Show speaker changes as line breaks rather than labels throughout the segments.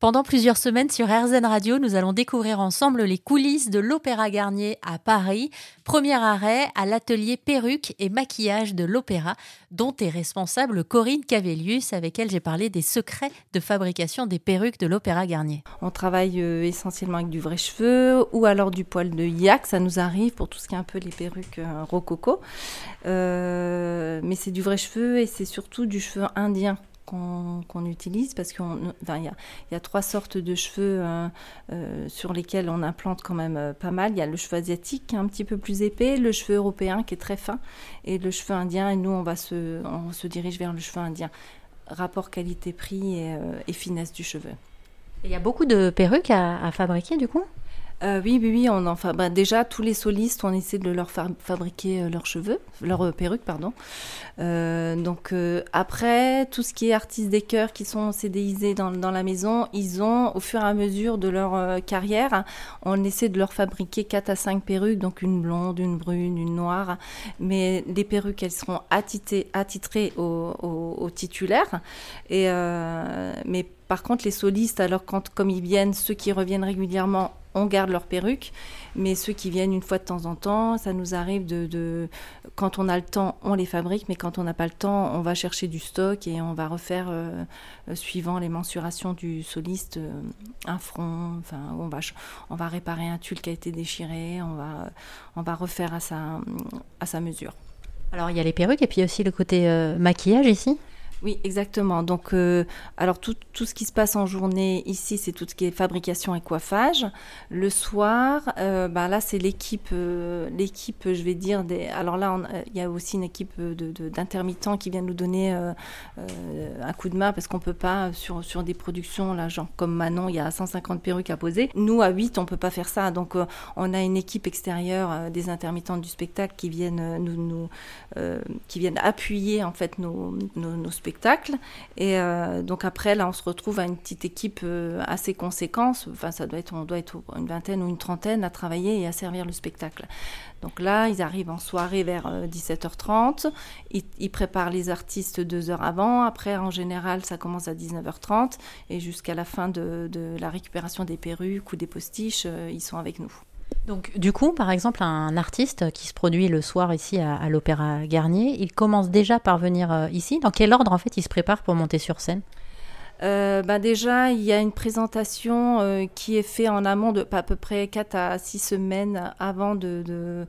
Pendant plusieurs semaines sur RZN Radio, nous allons découvrir ensemble les coulisses de l'Opéra Garnier à Paris. Premier arrêt à l'atelier perruque et maquillage de l'Opéra, dont est responsable Corinne Cavelius, avec elle j'ai parlé des secrets de fabrication des perruques de l'Opéra Garnier.
On travaille euh, essentiellement avec du vrai cheveu ou alors du poil de yak, ça nous arrive pour tout ce qui est un peu les perruques euh, rococo. Euh, mais c'est du vrai cheveu et c'est surtout du cheveu indien qu'on utilise parce qu'il y, a trois sortes de cheveux euh, euh, sur lesquels on implante quand même euh, pas mal. Il y a le cheveu asiatique qui est un petit peu plus épais, le cheveu européen qui est très fin et le cheveu indien. Et nous, on, va se, on se dirige vers le cheveu indien. Rapport qualité-prix et, finesse du cheveu.
Il y a beaucoup de perruques à fabriquer du coup?
Euh, oui, oui, oui. On enfin, bah, déjà, tous les solistes, on essaie de leur fabriquer euh, leurs cheveux, leurs euh, perruques, pardon. donc après, tout ce qui est artistes des chœurs qui sont CDisés dans, dans, la maison, ils ont, au fur et à mesure de leur carrière, on essaie de leur fabriquer 4 à 5 perruques, donc une blonde, une brune, une noire. Mais les perruques, elles seront attitrées, attitrées au, titulaire. Mais par contre, les solistes, alors quand, comme ils viennent, ceux qui reviennent régulièrement, on garde leur perruque, mais ceux qui viennent une fois de temps en temps, ça nous arrive de, quand on a le temps, on les fabrique, mais quand on n'a pas le temps, on va chercher du stock et on va refaire, euh, euh, suivant les mensurations du soliste, euh, un front, enfin, on va, réparer un tulle qui a été déchiré, on va, on va refaire à sa, à sa mesure.
Alors il y a les perruques et puis aussi le côté maquillage ici
oui, exactement. Donc, euh, alors tout, tout, ce qui se passe en journée ici, c'est tout ce qui est fabrication et coiffage. Le soir, euh, bah là, c'est l'équipe, euh, l'équipe, je vais dire. Alors là, il y a aussi une équipe d'intermittents qui vient nous donner un coup de main parce qu'on peut pas sur des productions là, genre comme Manon, il y a 150 perruques à poser. Nous, à 8, on peut pas faire ça. Donc, on a une équipe extérieure des intermittents du spectacle qui viennent nous, viennent appuyer en fait nos, nos, nos spectacles spectacle. Et euh, donc après, là, on se retrouve à une petite équipe euh, assez conséquente. Enfin, ça doit être, on doit être une vingtaine ou une trentaine à travailler et à servir le spectacle. Donc là, ils arrivent en soirée vers 17h30. Euh, ils, préparent les artistes deux heures avant. Après, en général, ça commence à 19h30 et jusqu'à la fin de, de, la récupération des perruques ou des postiches, ils sont avec nous.
Donc, du coup, par exemple, un artiste qui se produit le soir ici à, l'Opéra Garnier, il commence déjà par venir euh, ici. Dans quel ordre, en fait, il se prépare pour monter sur scène?
Euh, bah déjà, il y a une présentation euh, qui est faite en amont de à peu près 4 à 6 semaines avant de,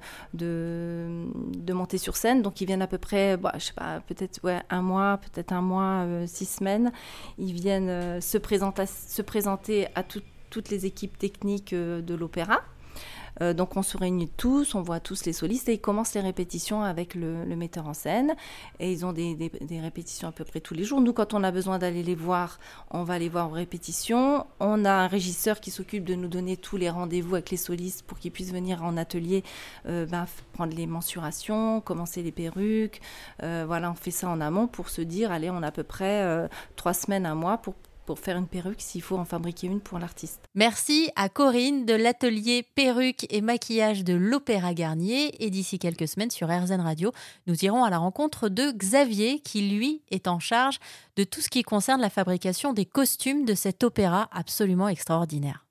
monter sur scène. Donc, ils viennent à peu près, bah, je sais pas, peut-être un mois, peut-être un mois, 6 semaines. Ils viennent se, présenter, se présenter à toutes les équipes techniques de l'opéra. Euh, donc on se réunit tous, on voit tous les solistes et ils commencent les répétitions avec le, metteur en scène. Et ils ont des, répétitions à peu près tous les jours. Nous, quand on a besoin d'aller les voir, on va les voir en répétition. On a un régisseur qui s'occupe de nous donner tous les rendez-vous avec les solistes pour qu'ils puissent venir en atelier, euh, ben, prendre les mensurations, commencer les perruques. Euh, voilà, on fait ça en amont pour se dire, allez, on a à peu près trois semaines, un mois pour pour faire une perruque s'il faut en fabriquer une pour l'artiste.
Merci à Corinne de l'atelier perruque et maquillage de l'Opéra Garnier. Et d'ici quelques semaines sur RZN Radio, nous irons à la rencontre de Xavier qui, lui, est en charge de tout ce qui concerne la fabrication des costumes de cet opéra absolument extraordinaire.